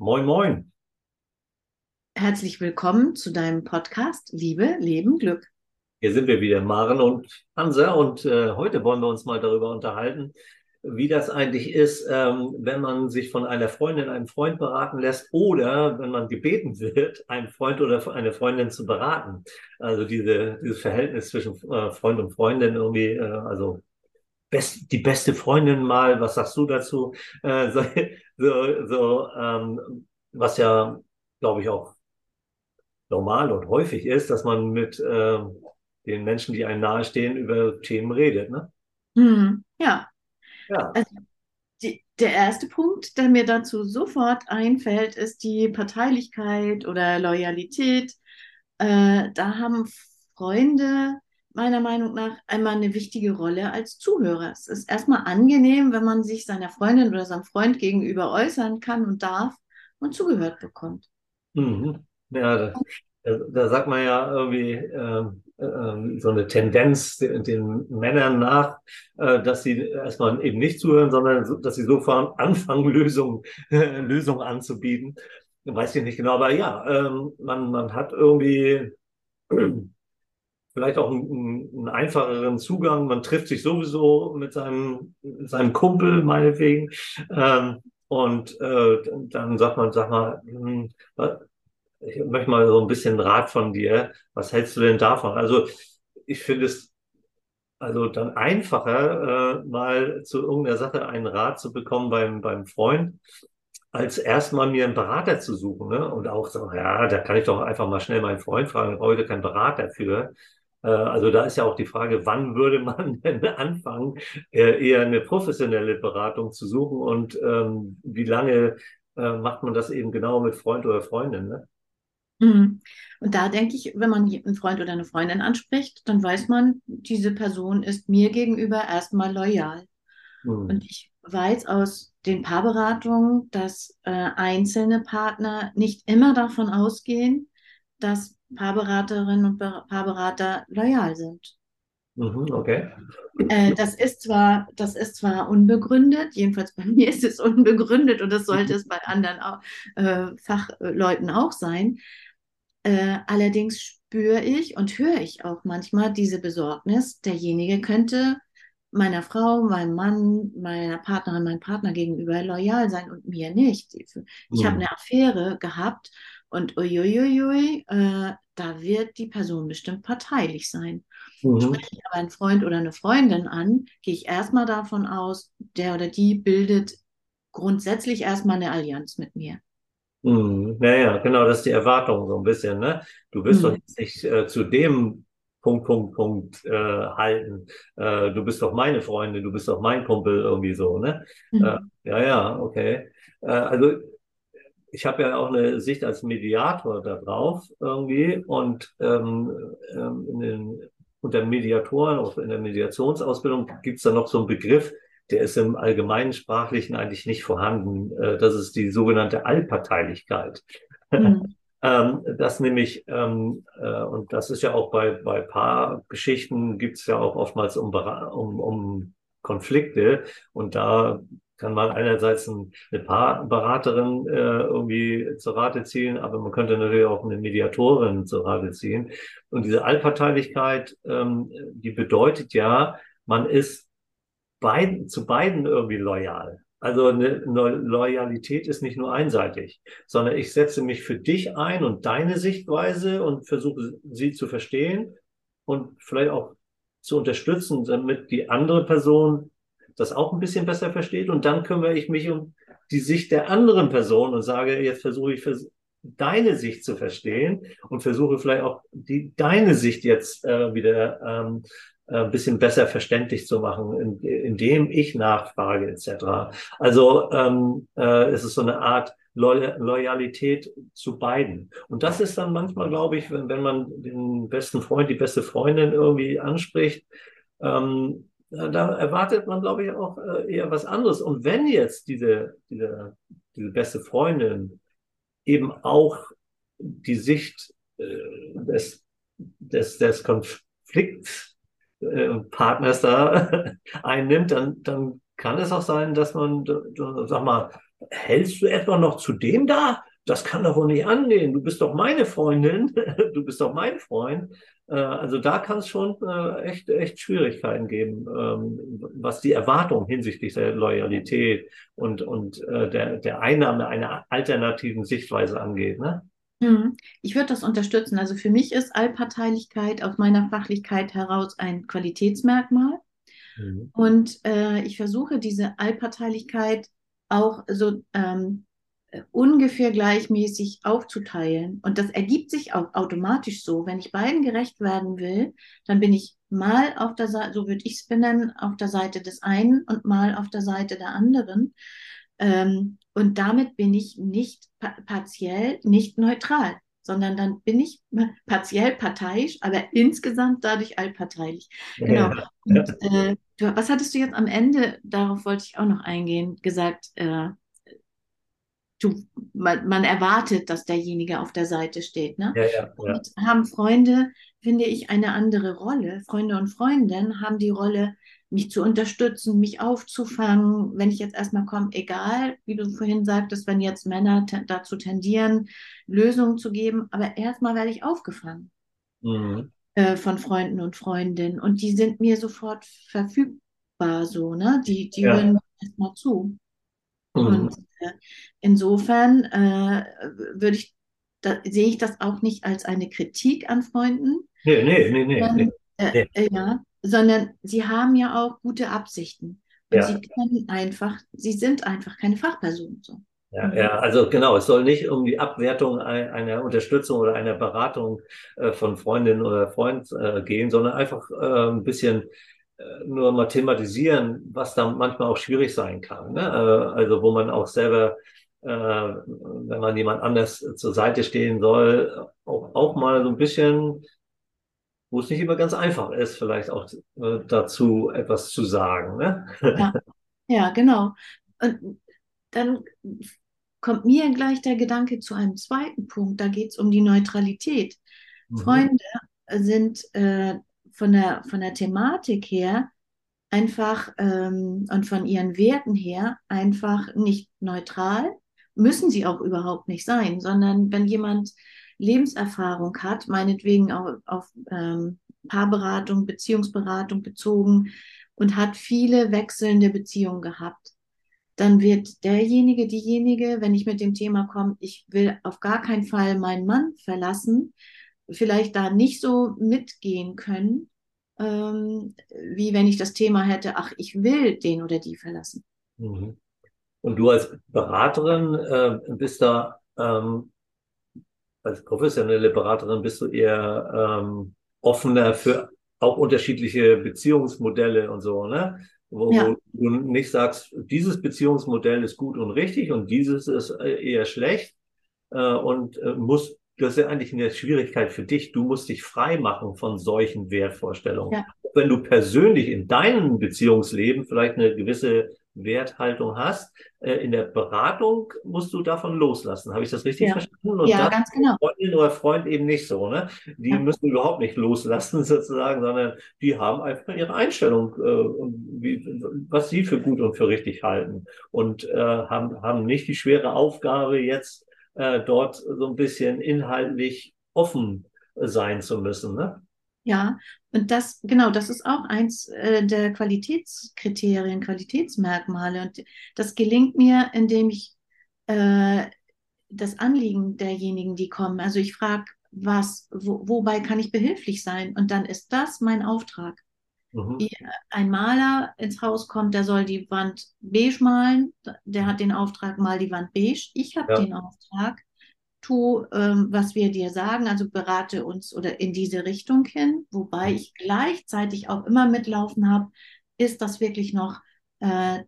Moin, moin. Herzlich willkommen zu deinem Podcast Liebe, Leben, Glück. Hier sind wir wieder, Maren und Hansa, und äh, heute wollen wir uns mal darüber unterhalten, wie das eigentlich ist, ähm, wenn man sich von einer Freundin, einem Freund beraten lässt oder wenn man gebeten wird, einen Freund oder eine Freundin zu beraten. Also diese, dieses Verhältnis zwischen äh, Freund und Freundin irgendwie, äh, also best, die beste Freundin mal, was sagst du dazu? Äh, so, so, so ähm, was ja, glaube ich, auch normal und häufig ist, dass man mit äh, den Menschen, die einem nahestehen, über Themen redet. Ne? Hm, ja. ja. Also die, der erste Punkt, der mir dazu sofort einfällt, ist die Parteilichkeit oder Loyalität. Äh, da haben Freunde meiner Meinung nach einmal eine wichtige Rolle als Zuhörer. Es ist erstmal angenehm, wenn man sich seiner Freundin oder seinem Freund gegenüber äußern kann und darf und zugehört bekommt. Mhm. Ja, da, da, sagt man ja irgendwie äh, äh, so eine Tendenz den, den Männern nach, äh, dass sie erstmal eben nicht zuhören, sondern dass sie sofort anfangen, Lösungen, Lösungen anzubieten. Weiß ich nicht genau, aber ja, ähm, man, man hat irgendwie vielleicht auch einen, einen, einfacheren Zugang. Man trifft sich sowieso mit seinem, seinem Kumpel, meinetwegen. Ähm, und äh, dann sagt man, sag mal, hm, ich möchte mal so ein bisschen Rat von dir. Was hältst du denn davon? Also ich finde es also dann einfacher, äh, mal zu irgendeiner Sache einen Rat zu bekommen beim, beim Freund, als erstmal mir einen Berater zu suchen. Ne? Und auch so, ja, da kann ich doch einfach mal schnell meinen Freund fragen, heute kein Berater für. Äh, also da ist ja auch die Frage, wann würde man denn anfangen, äh, eher eine professionelle Beratung zu suchen und ähm, wie lange äh, macht man das eben genau mit Freund oder Freundin? Ne? Mhm. Und da denke ich, wenn man einen Freund oder eine Freundin anspricht, dann weiß man, diese Person ist mir gegenüber erstmal loyal. Mhm. Und ich weiß aus den Paarberatungen, dass äh, einzelne Partner nicht immer davon ausgehen, dass Paarberaterinnen und Paarberater loyal sind. Mhm, okay. Äh, das ist zwar, das ist zwar unbegründet, jedenfalls bei mir ist es unbegründet und das sollte es bei anderen auch, äh, Fachleuten auch sein. Äh, allerdings spüre ich und höre ich auch manchmal diese Besorgnis, derjenige könnte meiner Frau, meinem Mann, meiner Partnerin, meinem Partner gegenüber loyal sein und mir nicht. Ich mhm. habe eine Affäre gehabt und uiuiui, äh, da wird die Person bestimmt parteilich sein. Mhm. Spreche ich aber einen Freund oder eine Freundin an, gehe ich erstmal davon aus, der oder die bildet grundsätzlich erstmal eine Allianz mit mir. Mhm. Ja, ja, genau, das ist die Erwartung so ein bisschen. Ne? Du wirst mhm. doch nicht äh, zu dem Punkt, Punkt, Punkt äh, halten. Äh, du bist doch meine Freundin, du bist doch mein Kumpel, irgendwie so. Ne? Mhm. Äh, ja, ja, okay. Äh, also ich habe ja auch eine Sicht als Mediator da drauf irgendwie und ähm, ähm, in den, unter Mediatoren, auch in der Mediationsausbildung gibt es da noch so einen Begriff, der ist im allgemeinen Sprachlichen eigentlich nicht vorhanden. Äh, das ist die sogenannte Allparteilichkeit. Mhm. ähm, das nämlich, ähm, äh, und das ist ja auch bei, bei Paargeschichten gibt es ja auch oftmals um, um, um Konflikte und da kann man einerseits eine Paarberaterin äh, irgendwie zur Rate ziehen, aber man könnte natürlich auch eine Mediatorin zur Rate ziehen. Und diese Allparteilichkeit, ähm, die bedeutet ja, man ist beiden, zu beiden irgendwie loyal. Also eine, Loyalität ist nicht nur einseitig, sondern ich setze mich für dich ein und deine Sichtweise und versuche sie zu verstehen und vielleicht auch zu unterstützen, damit die andere Person das auch ein bisschen besser versteht. Und dann kümmere ich mich um die Sicht der anderen Person und sage, jetzt versuche ich für deine Sicht zu verstehen und versuche vielleicht auch die, deine Sicht jetzt äh, wieder ähm, äh, ein bisschen besser verständlich zu machen, in, indem ich nachfrage etc. Also ähm, äh, es ist so eine Art Loyalität zu beiden. Und das ist dann manchmal, glaube ich, wenn, wenn man den besten Freund, die beste Freundin irgendwie anspricht, ähm, da erwartet man, glaube ich, auch äh, eher was anderes. Und wenn jetzt diese, diese, diese beste Freundin eben auch die Sicht äh, des, des, des Konfliktpartners da einnimmt, dann, dann kann es auch sein, dass man, sag mal, hältst du etwa noch zu dem da? Das kann doch wohl nicht angehen. Du bist doch meine Freundin. Du bist doch mein Freund. Äh, also da kann es schon äh, echt, echt Schwierigkeiten geben, ähm, was die Erwartung hinsichtlich der Loyalität und, und äh, der, der Einnahme einer alternativen Sichtweise angeht. Ne? Hm. Ich würde das unterstützen. Also für mich ist Allparteilichkeit aus meiner Fachlichkeit heraus ein Qualitätsmerkmal. Mhm. Und äh, ich versuche diese Allparteilichkeit auch so ähm, ungefähr gleichmäßig aufzuteilen. Und das ergibt sich auch automatisch so. Wenn ich beiden gerecht werden will, dann bin ich mal auf der Seite, so würde ich es benennen, auf der Seite des einen und mal auf der Seite der anderen. Ähm, und damit bin ich nicht partiell, nicht neutral, sondern dann bin ich partiell parteiisch, aber insgesamt dadurch allparteilich. Genau. Und, äh, du, was hattest du jetzt am Ende, darauf wollte ich auch noch eingehen, gesagt, äh, du, man, man, erwartet, dass derjenige auf der Seite steht. Ne? Ja, ja, ja. Und haben Freunde, finde ich, eine andere Rolle. Freunde und Freundinnen haben die Rolle, mich zu unterstützen, mich aufzufangen, wenn ich jetzt erstmal komme, egal, wie du vorhin sagtest, wenn jetzt Männer dazu tendieren, Lösungen zu geben, aber erstmal werde ich aufgefangen mhm. äh, von Freunden und Freundinnen und die sind mir sofort verfügbar, so, ne? Die, die ja. hören erstmal zu. Mhm. Und äh, insofern äh, würde ich, da, sehe ich das auch nicht als eine Kritik an Freunden. Nee, nee, nee, nee. Sondern, äh, nee. ja, sondern sie haben ja auch gute Absichten. Und ja. sie können einfach, sie sind einfach keine Fachpersonen. So. Ja, ja, also genau, es soll nicht um die Abwertung einer Unterstützung oder einer Beratung äh, von Freundin oder Freund äh, gehen, sondern einfach äh, ein bisschen nur mal thematisieren, was da manchmal auch schwierig sein kann. Ne? Also wo man auch selber, wenn man jemand anders zur Seite stehen soll, auch, auch mal so ein bisschen wo es nicht immer ganz einfach ist, vielleicht auch äh, dazu etwas zu sagen. Ne? Ja. ja, genau. Und dann kommt mir gleich der Gedanke zu einem zweiten Punkt. Da geht es um die Neutralität. Mhm. Freunde sind äh, von, der, von der Thematik her einfach ähm, und von ihren Werten her einfach nicht neutral, müssen sie auch überhaupt nicht sein, sondern wenn jemand Lebenserfahrung hat, meinetwegen auch auf ähm, Paarberatung, Beziehungsberatung bezogen und hat viele wechselnde Beziehungen gehabt, dann wird derjenige, diejenige, wenn ich mit dem Thema komme, ich will auf gar keinen Fall meinen Mann verlassen, vielleicht da nicht so mitgehen können, ähm, wie wenn ich das Thema hätte, ach, ich will den oder die verlassen. Mhm. Und du als Beraterin äh, bist da ähm, als professionelle Beraterin bist du eher ähm, offener für auch unterschiedliche Beziehungsmodelle und so, ne? Wo, ja. du nicht sagst, dieses Beziehungsmodell ist gut und richtig und dieses ist äh, eher schlecht äh, und äh, muss das ist ja eigentlich eine Schwierigkeit für dich. Du musst dich frei machen von solchen Wertvorstellungen. Ja. Wenn du persönlich in deinem Beziehungsleben vielleicht eine gewisse Werthaltung hast. Äh, in der Beratung musst du davon loslassen. Habe ich das richtig ja. verstanden? Und ja, ganz genau. Freundin oder Freund eben nicht so. Ne? Die ja. müssen überhaupt nicht loslassen sozusagen, sondern die haben einfach ihre Einstellung, äh, wie, was sie für gut und für richtig halten. Und äh, haben, haben nicht die schwere Aufgabe, jetzt äh, dort so ein bisschen inhaltlich offen sein zu müssen. Ne? Ja, und das, genau, das ist auch eins äh, der Qualitätskriterien, Qualitätsmerkmale. Und das gelingt mir, indem ich äh, das Anliegen derjenigen, die kommen, also ich frage, was, wo, wobei kann ich behilflich sein? Und dann ist das mein Auftrag. Mhm. Wie ein Maler ins Haus kommt, der soll die Wand beige malen, der hat den Auftrag, mal die Wand beige. Ich habe ja. den Auftrag, tu, ähm, was wir dir sagen, also berate uns oder in diese Richtung hin, wobei ich gleichzeitig auch immer mitlaufen habe, ist das wirklich noch äh,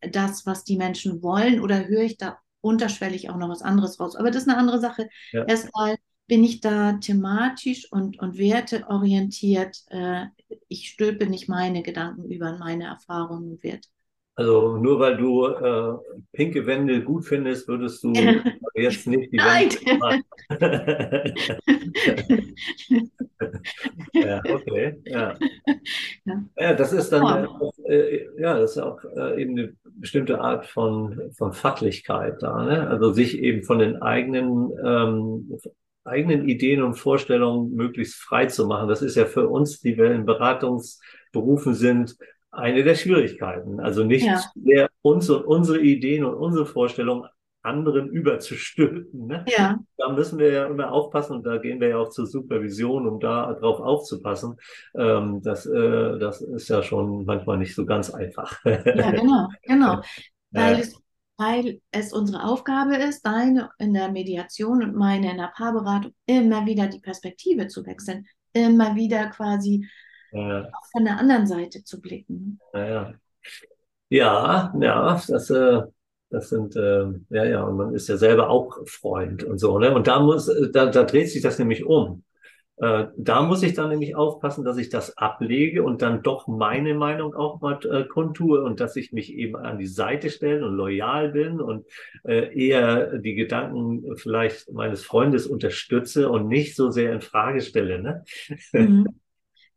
das, was die Menschen wollen oder höre ich da unterschwellig auch noch was anderes raus? Aber das ist eine andere Sache. Ja. Erstmal bin ich da thematisch und, und werteorientiert. Äh, ich stülpe nicht meine Gedanken über meine Erfahrungen und Werte. Also nur weil du äh, pinke Wände gut findest, würdest du jetzt nicht die Nein. Wände ja, okay. Ja. ja. ja. das ist dann ja, äh, ja das ist auch äh, eben eine bestimmte Art von, von Fachlichkeit da, ne? Also sich eben von den eigenen, ähm, eigenen Ideen und Vorstellungen möglichst frei zu machen. Das ist ja für uns, die wir in Beratungsberufen sind, eine der Schwierigkeiten. Also nicht Ja. mehr uns und unsere Ideen und unsere Vorstellungen anderen überzustülpen. Ne? Ja, Da müssen wir ja immer aufpassen und da gehen wir ja auch zur Supervision, um da drauf aufzupassen. Ähm, das, äh, das ist ja schon manchmal nicht so ganz einfach. ja, genau, genau. Weil Ja, es, weil es unsere Aufgabe ist, deine in der Mediation und meine in der Paarberatung immer wieder die Perspektive zu wechseln, immer wieder quasi ja, auch von der anderen Seite zu blicken. ja, ja. Ja, das, äh, das sind, äh, ja, ja, und man ist ja selber auch Freund und so, ne? Und da muss, äh, da, da dreht sich das nämlich um. Äh, da muss ich dann nämlich aufpassen, dass ich das ablege und dann doch meine Meinung auch mal äh, kundtue und dass ich mich eben an die Seite stelle und loyal bin und äh, eher die Gedanken vielleicht meines Freundes unterstütze und nicht so sehr in Frage stelle, ne? Mhm.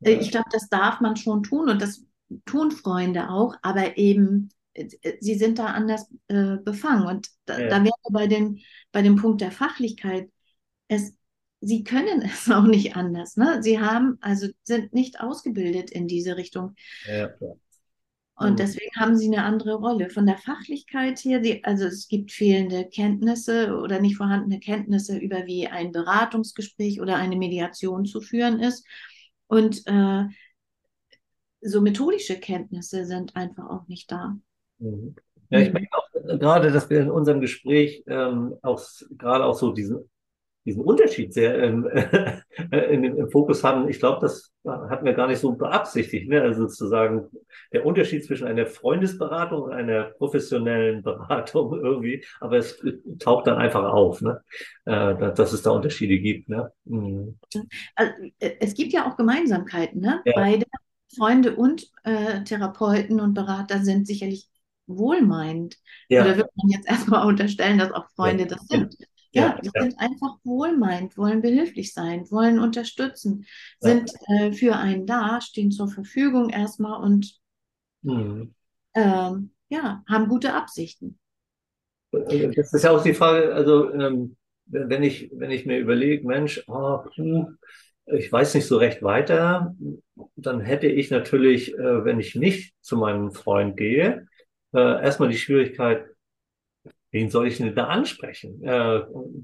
Äh, Ich glaube, das darf man schon tun und das tun Freunde auch, aber eben, äh, sie sind da anders äh, befangen. Und da, Ja, da wären wir bei dem, bei dem Punkt der Fachlichkeit. Es, sie können es auch nicht anders. Ne? Sie haben, also sind nicht ausgebildet in diese Richtung. ja. Und Mhm. deswegen haben sie eine andere Rolle. Von der Fachlichkeit her, die, also es gibt fehlende Kenntnisse oder nicht vorhandene Kenntnisse über wie ein Beratungsgespräch oder eine Mediation zu führen ist. Und äh, so methodische Kenntnisse sind einfach auch nicht da. Mhm. Ja, ich Mhm. merke auch äh, gerade, dass wir in unserem Gespräch ähm, auch gerade auch so diesen, diesen Unterschied sehr ähm, in, im Fokus haben. Ich glaube, das hatten wir gar nicht so beabsichtigt. Ne? Also sozusagen der Unterschied zwischen einer Freundesberatung und einer professionellen Beratung irgendwie. Aber es taucht dann einfach auf, ne? Äh, dass, es da Unterschiede gibt. Ne? Mhm. Also, äh, es gibt ja auch Gemeinsamkeiten, ne? Ja, Beide Freunde und äh, Therapeuten und Berater sind sicherlich wohlmeinend. Oder ja, wird man jetzt erstmal unterstellen, dass auch ja, Freunde das ja, sind? Ja, die ja, sind einfach wohlmeinend, wollen behilflich sein, wollen unterstützen, ja. sind äh, für einen da, stehen zur Verfügung erstmal und Mhm. ähm, ja, haben gute Absichten. Äh, Das ist ja auch die Frage, also ähm, wenn ich, wenn ich mir überlege, Mensch, oh, ich weiß nicht so recht weiter, dann hätte ich natürlich, äh, wenn ich nicht zu meinem Freund gehe, äh, erstmal die Schwierigkeit, wen soll ich denn da ansprechen? Äh,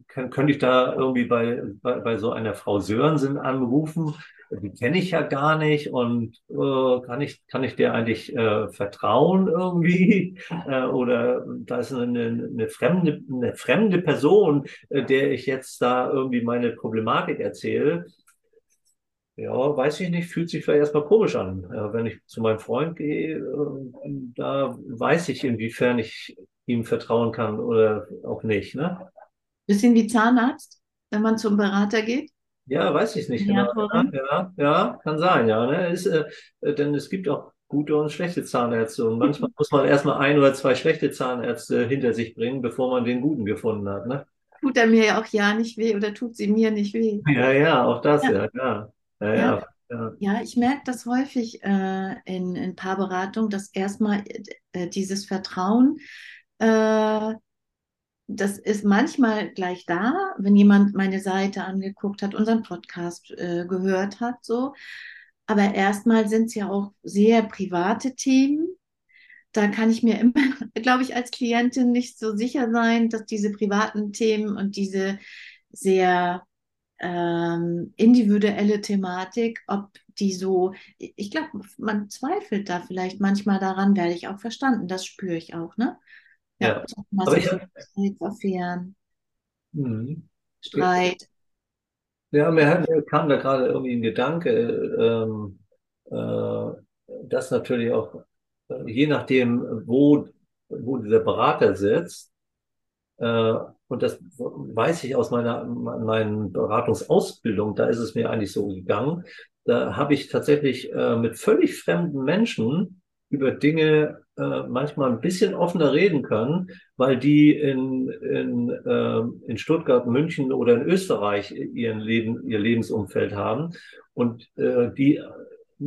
kann, könnte ich da irgendwie bei, bei, bei so einer Frau Sörensen anrufen? Die kenne ich ja gar nicht und äh, kann ich, kann ich der eigentlich äh, vertrauen irgendwie? Äh, oder da ist eine, eine fremde, eine fremde Person, äh, der ich jetzt da irgendwie meine Problematik erzähle. Ja, weiß ich nicht, fühlt sich vielleicht erstmal komisch an. Äh, wenn ich zu meinem Freund gehe, äh, da weiß ich, inwiefern ich ihm vertrauen kann oder auch nicht, ne? Bisschen wie Zahnarzt, wenn man zum Berater geht, Ja, weiß ich nicht genau. Ja, ja, kann sein, ja, ne? Ist, äh, äh, denn es gibt auch gute und schlechte Zahnärzte und manchmal muss man erstmal ein oder zwei schlechte Zahnärzte hinter sich bringen, bevor man den guten gefunden hat, ne? Tut er mir ja auch ja nicht weh oder tut sie mir nicht weh? Ja, ja, auch das, Ja, ja, ja, ja, ja. ja, ja. Ja, ich merke das häufig äh, in, in Paarberatung, dass erstmal äh, dieses Vertrauen, äh, das ist manchmal gleich da, wenn jemand meine Seite angeguckt hat, unseren Podcast äh, gehört hat, so. Aber erstmal sind es ja auch sehr private Themen. Da kann ich mir immer, glaube ich, als Klientin nicht so sicher sein, dass diese privaten Themen und diese sehr ähm, individuelle Thematik, ob die so, ich glaube, man zweifelt da vielleicht manchmal daran, werde ich auch verstanden, das spüre ich auch, ne? Ja, Ja. ich so habe, Affären, hm. Streit. Ja, mir, hat- mir kam da gerade irgendwie ein Gedanke, ähm, äh, dass natürlich auch, äh, je nachdem, wo, wo dieser Berater sitzt, äh, und das weiß ich aus meiner, meinen Beratungsausbildung, da ist es mir eigentlich so gegangen, da habe ich tatsächlich äh, mit völlig fremden Menschen über Dinge äh, manchmal ein bisschen offener reden können, weil die in, in, äh, in Stuttgart, München oder in Österreich ihren Leben, ihr Lebensumfeld haben und äh, die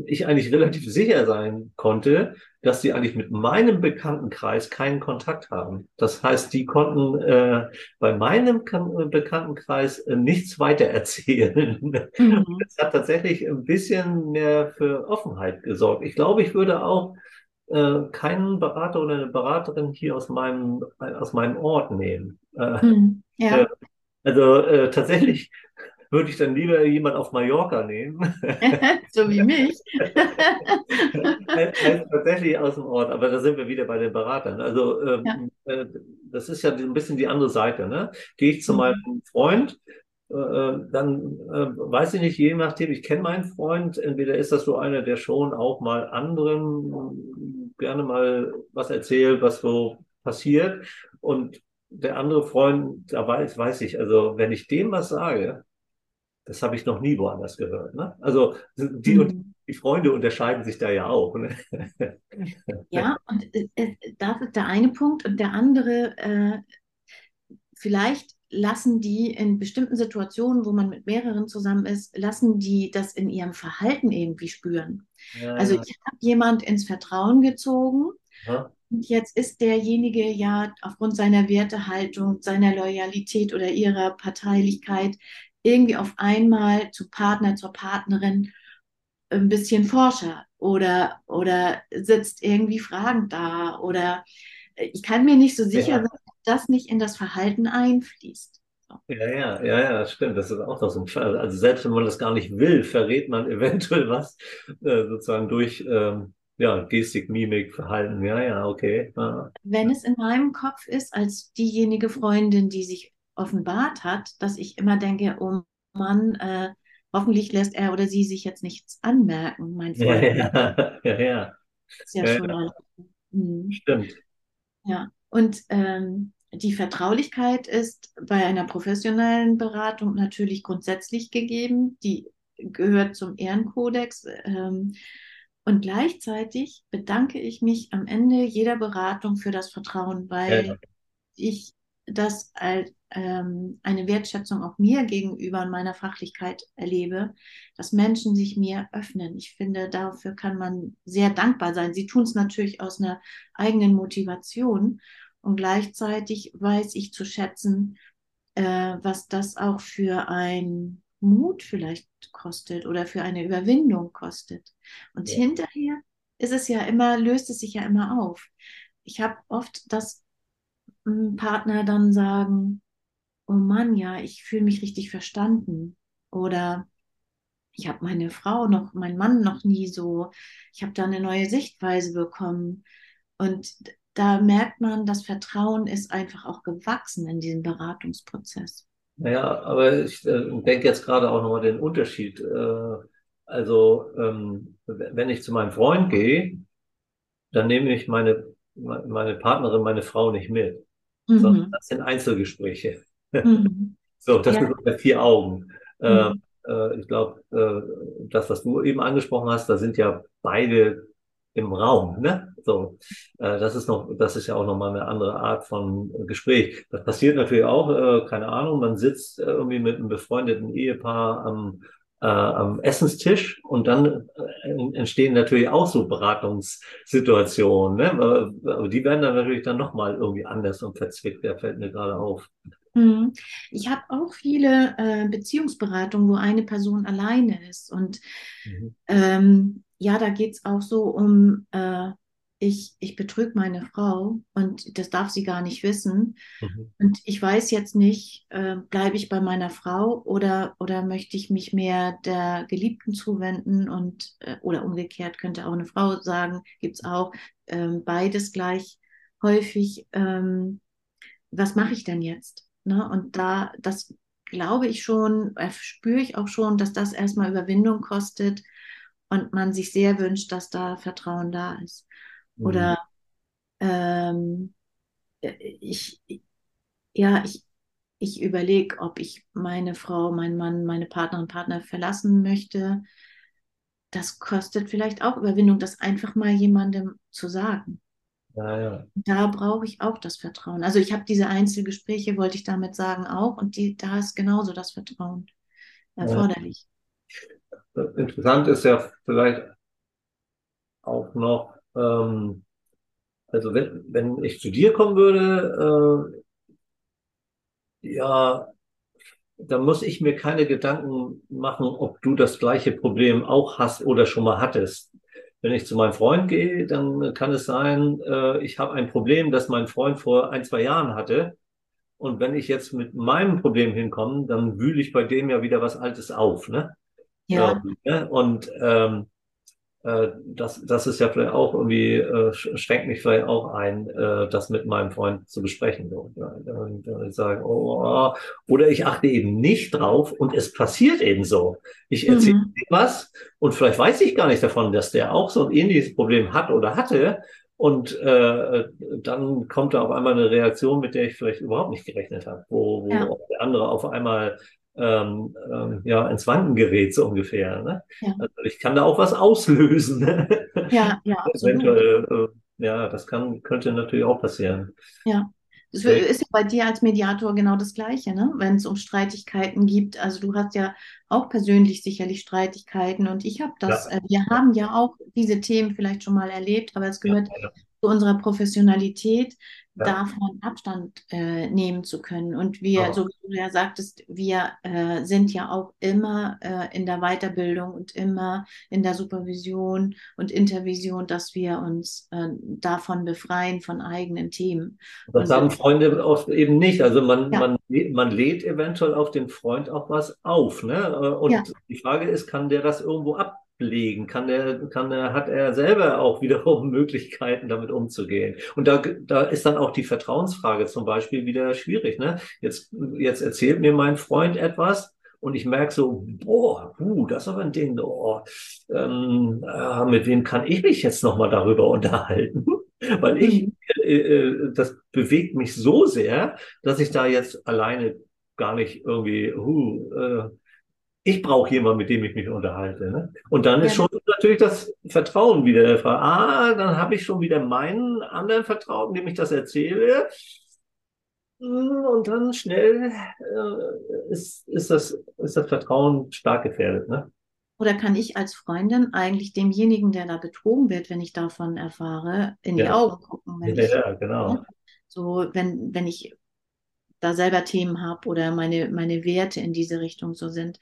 ich eigentlich relativ sicher sein konnte, dass sie eigentlich mit meinem Bekanntenkreis keinen Kontakt haben. Das heißt, die konnten äh, bei meinem kan Bekanntenkreis äh, nichts weiter erzählen. Mhm. Das hat tatsächlich ein bisschen mehr für Offenheit gesorgt. Ich glaube, ich würde auch äh, keinen Berater oder eine Beraterin hier aus meinem, aus meinem Ort nehmen. Äh, mhm. Ja. Äh, also äh, tatsächlich würde ich dann lieber jemand auf Mallorca nehmen. so wie mich. als, als, tatsächlich aus dem Ort. Aber da sind wir wieder bei den Beratern. Also ähm, ja. äh, das ist ja ein bisschen die andere Seite. Ne? Gehe ich zu mhm. meinem Freund, dann äh, weiß ich nicht, je nachdem, ich kenne meinen Freund, entweder ist das so einer, der schon auch mal anderen gerne mal was erzählt, was so passiert. Und der andere Freund, da weiß, weiß ich, also wenn ich dem was sage, das habe ich noch nie woanders gehört. Ne? Also die, mhm. die Freunde unterscheiden sich da ja auch. Ne? Ja, und äh, äh, das ist der eine Punkt. Und der andere, äh, vielleicht lassen die in bestimmten Situationen, wo man mit mehreren zusammen ist, lassen die das in ihrem Verhalten irgendwie spüren. Ja, also ich habe jemand ins Vertrauen gezogen. Ja. Und jetzt ist derjenige ja aufgrund seiner Wertehaltung, seiner Loyalität oder ihrer Parteilichkeit irgendwie auf einmal zu Partner, zur Partnerin ein bisschen Forscher oder, oder sitzt irgendwie fragend da oder ich kann mir nicht so sicher ja. sein, das nicht in das Verhalten einfließt. Ja, ja, ja, ja, stimmt. Das ist auch noch so ein Fall. Also selbst wenn man das gar nicht will, verrät man eventuell was äh, sozusagen durch ähm, ja, Gestik, Mimik, Verhalten. Ja, ja, okay. Ja. Wenn es in meinem Kopf ist, als diejenige Freundin, die sich offenbart hat, dass ich immer denke, oh Mann, äh, hoffentlich lässt er oder sie sich jetzt nichts anmerken, mein Freund. Ja, ja, ja. ja. Ist ja, ja schon mal. Mhm. Stimmt. Ja, und ähm, die Vertraulichkeit ist bei einer professionellen Beratung natürlich grundsätzlich gegeben. Die gehört zum Ehrenkodex. Ähm, und gleichzeitig bedanke ich mich am Ende jeder Beratung für das Vertrauen, weil ja. ich das als ähm, eine Wertschätzung auch mir gegenüber und meiner Fachlichkeit erlebe, dass Menschen sich mir öffnen. Ich finde, dafür kann man sehr dankbar sein. Sie tun es natürlich aus einer eigenen Motivation und gleichzeitig weiß ich zu schätzen, äh, was das auch für ein Mut vielleicht kostet oder für eine Überwindung kostet. Und ja. hinterher ist es ja immer, löst es sich ja immer auf. Ich habe oft das Partner dann sagen, oh Mann, ja, ich fühle mich richtig verstanden. Oder ich habe meine Frau noch, meinen Mann noch nie so, ich habe da eine neue Sichtweise bekommen. Und da merkt man, das Vertrauen ist einfach auch gewachsen in diesem Beratungsprozess. Naja, aber ich äh, denke jetzt gerade auch nochmal den Unterschied. Äh, also, ähm, wenn ich zu meinem Freund gehe, dann nehme ich meine, meine Partnerin, meine Frau nicht mit mhm. sondern das sind Einzelgespräche. Mhm. so, das ja. sind unter vier Augen. Mhm. Äh, ich glaube, äh, das, was du eben angesprochen hast, da sind ja beide im Raum, ne? So, äh, das ist noch, das ist ja auch nochmal eine andere Art von Gespräch. Das passiert natürlich auch, äh, keine Ahnung, man sitzt irgendwie mit einem befreundeten Ehepaar am äh, am Essenstisch und dann äh, entstehen natürlich auch so Beratungssituationen. Ne? Aber die werden dann natürlich dann nochmal irgendwie anders und verzwickt. Der fällt mir gerade auf. Mhm. Ich habe auch viele äh, Beziehungsberatungen, wo eine Person alleine ist. Und mhm. ähm, ja, da geht es auch so um äh, ich, ich betrüge meine Frau und das darf sie gar nicht wissen. Mhm. Und ich weiß jetzt nicht, äh, bleibe ich bei meiner Frau oder, oder möchte ich mich mehr der Geliebten zuwenden und äh, oder umgekehrt könnte auch eine Frau sagen, gibt es auch ähm, beides gleich häufig. Ähm, was mache ich denn jetzt? Ne? Und da, das glaube ich schon, äh, spüre ich auch schon, dass das erstmal Überwindung kostet und man sich sehr wünscht, dass da Vertrauen da ist. Oder mhm. ähm, ich, ja, ich, ich überlege, ob ich meine Frau, meinen Mann, meine Partnerin, Partner verlassen möchte. Das kostet vielleicht auch Überwindung, das einfach mal jemandem zu sagen. Ja, ja. Da brauche ich auch das Vertrauen. Also ich habe diese Einzelgespräche, wollte ich damit sagen, auch. Und die, da ist genauso das Vertrauen erforderlich. Ja. Interessant ist ja vielleicht auch noch, ähm, also wenn, wenn ich zu dir kommen würde, äh, ja, dann muss ich mir keine Gedanken machen, ob du das gleiche Problem auch hast oder schon mal hattest. Wenn ich zu meinem Freund gehe, dann kann es sein, äh, ich habe ein Problem, das mein Freund vor ein, zwei Jahren hatte. Und wenn ich jetzt mit meinem Problem hinkomme, dann wühle ich bei dem ja wieder was Altes auf. Ne? Ja. ja und ähm, äh, das, das ist ja vielleicht auch irgendwie, äh, schränkt mich vielleicht auch ein, äh, das mit meinem Freund zu besprechen. Und, und, und ich sage, oh, oh, oder ich achte eben nicht drauf und es passiert eben so. Ich erzähle mhm. was und vielleicht weiß ich gar nicht davon, dass der auch so ein ähnliches Problem hat oder hatte. Und äh, dann kommt da auf einmal eine Reaktion, mit der ich vielleicht überhaupt nicht gerechnet habe, wo, wo ja. der andere auf einmal ähm, ähm, ja, ins Wanken gerät, so ungefähr. Ne? Ja. Also ich kann da auch was auslösen. Ne? Ja, ja. Eventuell, äh, ja, das kann, könnte natürlich auch passieren. Ja. Das ist ja bei dir als Mediator genau das Gleiche, ne? wenn es um Streitigkeiten gibt. Also du hast ja auch persönlich sicherlich Streitigkeiten und ich habe das, ja. äh, wir haben ja auch diese Themen vielleicht schon mal erlebt, aber es gehört ja, zu unserer Professionalität, ja. davon Abstand äh, nehmen zu können. Und wir, oh. so wie du ja sagtest, wir äh, sind ja auch immer äh, in der Weiterbildung und immer in der Supervision und Intervision, dass wir uns äh, davon befreien, von eigenen Themen. Das und sagen Freunde oft eben nicht. Also man, ja. man, man lädt eventuell auf den Freund auch was auf. Ne? Äh, und ja. die Frage ist, kann der das irgendwo ab legen? Kann er, kann er, hat er selber auch wiederum Möglichkeiten, damit umzugehen? Und da, da ist dann auch die Vertrauensfrage zum Beispiel wieder schwierig. Ne? Jetzt, jetzt erzählt mir mein Freund etwas und ich merke so, boah, uh, das ist aber ein Ding, oh, ähm, äh, mit wem kann ich mich jetzt nochmal darüber unterhalten? Weil ich, mhm. äh, äh, das bewegt mich so sehr, dass ich da jetzt alleine gar nicht irgendwie, uh, äh, ich brauche jemanden, mit dem ich mich unterhalte. Ne? Und dann ist ja. schon natürlich das Vertrauen wieder der. Ah, dann habe ich schon wieder meinen anderen Vertrauten, dem ich das erzähle. Und dann schnell äh, ist, ist, das, ist das Vertrauen stark gefährdet. Ne? Oder kann ich als Freundin eigentlich demjenigen, der da betrogen wird, wenn ich davon erfahre, in ja. die Augen gucken? ja, ich, ja, genau. So, wenn, wenn ich da selber Themen habe oder meine, meine Werte in diese Richtung so sind.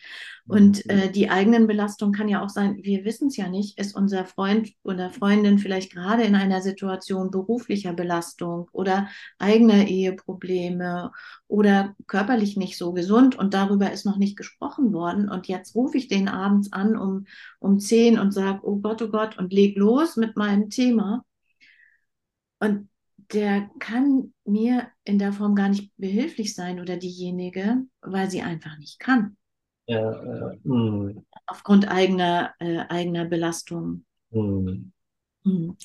Und mhm. äh, die eigenen Belastungen kann ja auch sein, wir wissen es ja nicht, ist unser Freund oder Freundin vielleicht gerade in einer Situation beruflicher Belastung oder eigener Eheprobleme oder körperlich nicht so gesund und darüber ist noch nicht gesprochen worden. Und jetzt rufe ich den abends an um, um zehn und sage, oh Gott, oh Gott, und leg los mit meinem Thema. Und der kann mir in der Form gar nicht behilflich sein oder diejenige, weil sie einfach nicht kann. Ja, ja. Hm. Aufgrund eigener, äh, eigener Belastung. Hm. Hm.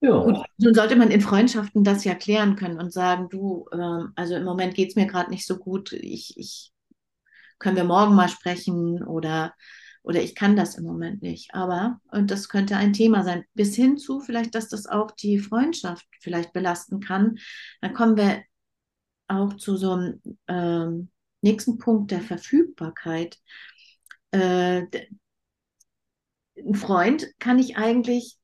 Ja. Gut, nun sollte man in Freundschaften das ja klären können und sagen, du, äh, also im Moment geht es mir gerade nicht so gut, ich, ich können wir morgen mal sprechen oder oder ich kann das im Moment nicht. Aber, und das könnte ein Thema sein, bis hin zu vielleicht, dass das auch die Freundschaft vielleicht belasten kann. Dann kommen wir auch zu so einem ähm, nächsten Punkt der Verfügbarkeit. Äh, ein Freund kann ich eigentlich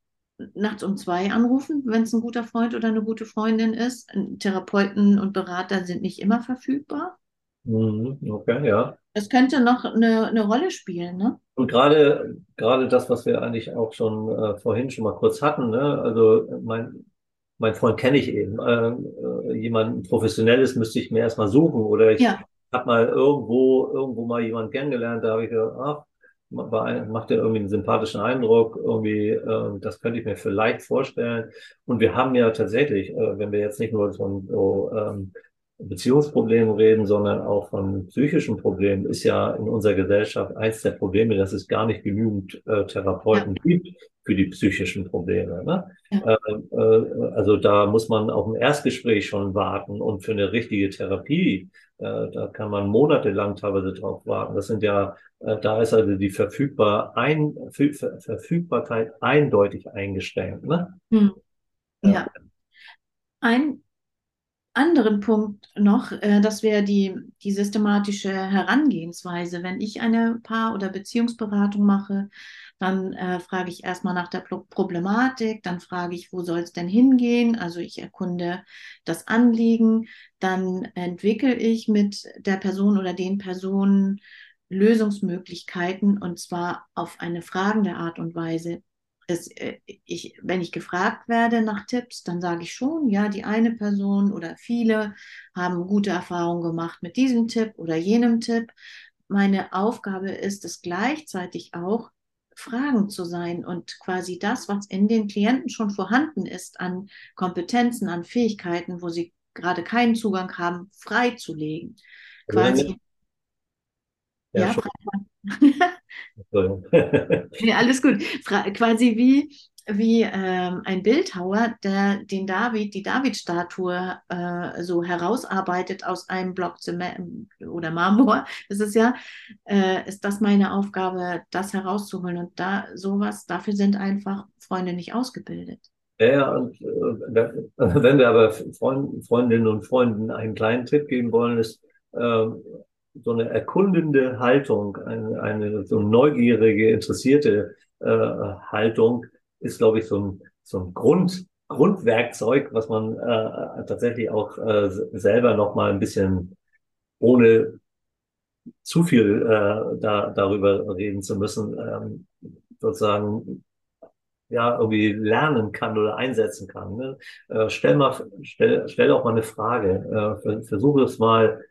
nachts um zwei anrufen, wenn es ein guter Freund oder eine gute Freundin ist. Therapeuten und Berater sind nicht immer verfügbar. Mhm, okay, ja. Das könnte noch eine, eine Rolle spielen, ne? Und gerade, gerade das, was wir eigentlich auch schon äh, vorhin schon mal kurz hatten, ne? Also mein, mein Freund kenne ich eben. Äh, äh, jemanden Professionelles müsste ich mir erstmal suchen. Oder ich ja. habe mal irgendwo, irgendwo mal jemanden kennengelernt, da habe ich gedacht, ach, macht ja irgendwie einen sympathischen Eindruck, irgendwie, äh, das könnte ich mir vielleicht vorstellen. Und wir haben ja tatsächlich, äh, wenn wir jetzt nicht nur von so ähm, Beziehungsproblemen reden, sondern auch von psychischen Problemen, ist ja in unserer Gesellschaft eins der Probleme, dass es gar nicht genügend äh, Therapeuten ja. gibt für die psychischen Probleme. Ne? Ja. Äh, äh, also da muss man auf ein Erstgespräch schon warten und für eine richtige Therapie, äh, da kann man monatelang teilweise drauf warten. Das sind ja, äh, da ist also die Verfügbar ein, Ver Verfügbarkeit eindeutig eingeschränkt. Ne? Hm. Ja. Ein anderen Punkt noch, äh, das wäre die, die systematische Herangehensweise. Wenn ich eine Paar- oder Beziehungsberatung mache, dann äh, frage ich erstmal nach der Problematik, dann frage ich, wo soll es denn hingehen? Also ich erkunde das Anliegen, dann entwickle ich mit der Person oder den Personen Lösungsmöglichkeiten und zwar auf eine fragende Art und Weise es, äh, ich, wenn ich gefragt werde nach Tipps, dann sage ich schon, ja, die eine Person oder viele haben gute Erfahrungen gemacht mit diesem Tipp oder jenem Tipp. Meine Aufgabe ist es gleichzeitig auch, Fragen zu sein und quasi das, was in den Klienten schon vorhanden ist, an Kompetenzen, an Fähigkeiten, wo sie gerade keinen Zugang haben, freizulegen. Quasi. Ja, ja nee, alles gut. Fra quasi wie, wie ähm, ein Bildhauer, der den David, die David-Statue äh, so herausarbeitet aus einem Block Zement oder Marmor. Das ist ja, äh, ist das meine Aufgabe, das herauszuholen. Und da sowas, dafür sind einfach Freunde nicht ausgebildet. Ja, und äh, wenn wir aber Freund, Freundinnen und Freunden einen kleinen Tipp geben wollen, ist, äh, so eine erkundende Haltung, eine, eine so neugierige, interessierte äh, Haltung ist, glaube ich, so ein, so ein Grund, Grundwerkzeug, was man äh, tatsächlich auch äh, selber noch mal ein bisschen ohne zu viel äh, da, darüber reden zu müssen, ähm, sozusagen ja irgendwie lernen kann oder einsetzen kann. Ne? Äh, stell mal, stell, stell auch mal eine Frage. Äh, versuche es mal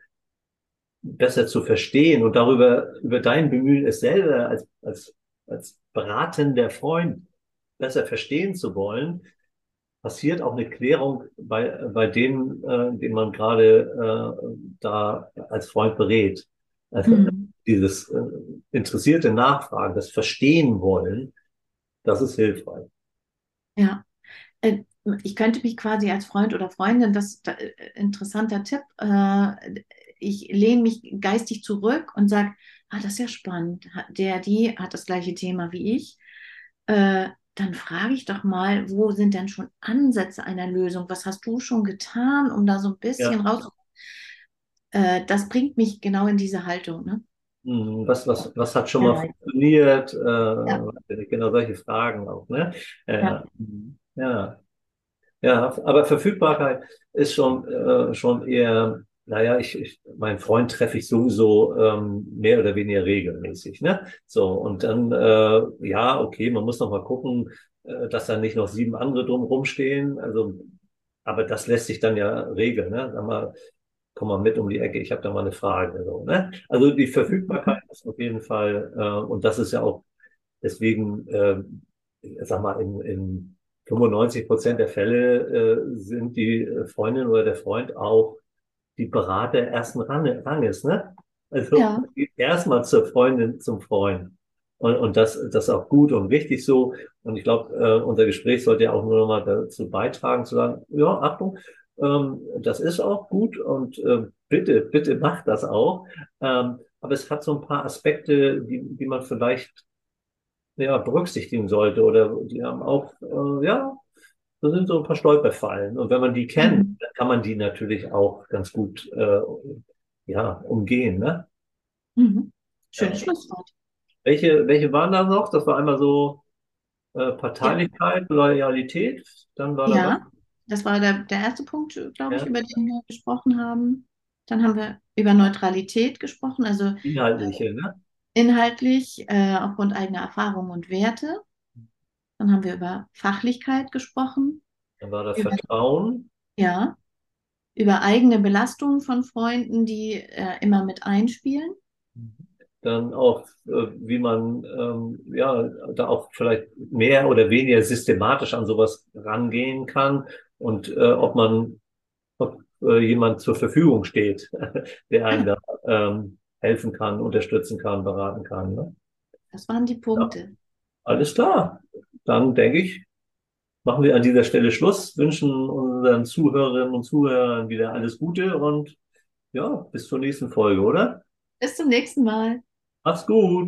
besser zu verstehen und darüber, über dein Bemühen, es selber als, als, als beratender Freund besser verstehen zu wollen, passiert auch eine Klärung bei, bei denen, äh, den man gerade äh, da als Freund berät. Also mhm. dieses äh, interessierte Nachfragen, das Verstehen wollen, das ist hilfreich. Ja. Äh, ich könnte mich quasi als Freund oder Freundin, das ist äh, interessanter Tipp, äh, ich lehne mich geistig zurück und sage, ah, das ist ja spannend, der, die hat das gleiche Thema wie ich. Äh, dann frage ich doch mal, wo sind denn schon Ansätze einer Lösung? Was hast du schon getan, um da so ein bisschen ja. raus? Äh, das bringt mich genau in diese Haltung. Ne? Hm, was, was, was hat schon ja. mal funktioniert? Äh, ja. Genau solche Fragen auch. Ne? Äh, ja. ja. Ja, aber Verfügbarkeit ist schon, äh, schon eher naja, ich, ich meinen Freund treffe ich sowieso ähm, mehr oder weniger regelmäßig. Ne? So, und dann, äh, ja, okay, man muss noch mal gucken, äh, dass da nicht noch sieben andere drumherum stehen. Also, aber das lässt sich dann ja regeln. Ne? Sag mal, komm mal mit um die Ecke, ich habe da mal eine Frage. So, ne? Also die Verfügbarkeit ist auf jeden Fall, äh, und das ist ja auch deswegen, äh, sag mal, in, in 95 Prozent der Fälle äh, sind die Freundin oder der Freund auch die Berater ersten Ranges, ne? Also ja. erstmal zur Freundin, zum Freund. Und, und das, das ist auch gut und wichtig so. Und ich glaube, äh, unser Gespräch sollte ja auch nur noch mal dazu beitragen, zu sagen, ja, Achtung, ähm, das ist auch gut und äh, bitte, bitte macht das auch. Ähm, aber es hat so ein paar Aspekte, die, die man vielleicht ja, berücksichtigen sollte oder die haben auch, äh, ja, das sind so ein paar Stolperfallen. Und wenn man die kennt, mhm. dann kann man die natürlich auch ganz gut äh, ja, umgehen. Ne? Mhm. Schönes ja. Schlusswort. Welche, welche waren da noch? Das war einmal so äh, Parteilichkeit, ja. Loyalität. Dann war ja, das war der, der erste Punkt, glaube ich, über den wir gesprochen haben. Dann haben wir über Neutralität gesprochen, also inhaltliche, ne? Inhaltlich äh, aufgrund eigener Erfahrungen und Werte. Dann haben wir über Fachlichkeit gesprochen. Dann war das über, Vertrauen. Ja. Über eigene Belastungen von Freunden, die äh, immer mit einspielen. Dann auch, äh, wie man ähm, ja da auch vielleicht mehr oder weniger systematisch an sowas rangehen kann und äh, ob man ob, äh, jemand zur Verfügung steht, der einem da ähm, helfen kann, unterstützen kann, beraten kann. Ne? Das waren die Punkte. Ja. Alles klar dann denke ich, machen wir an dieser Stelle Schluss, wünschen unseren Zuhörerinnen und Zuhörern wieder alles Gute und ja, bis zur nächsten Folge, oder? Bis zum nächsten Mal. Macht's gut.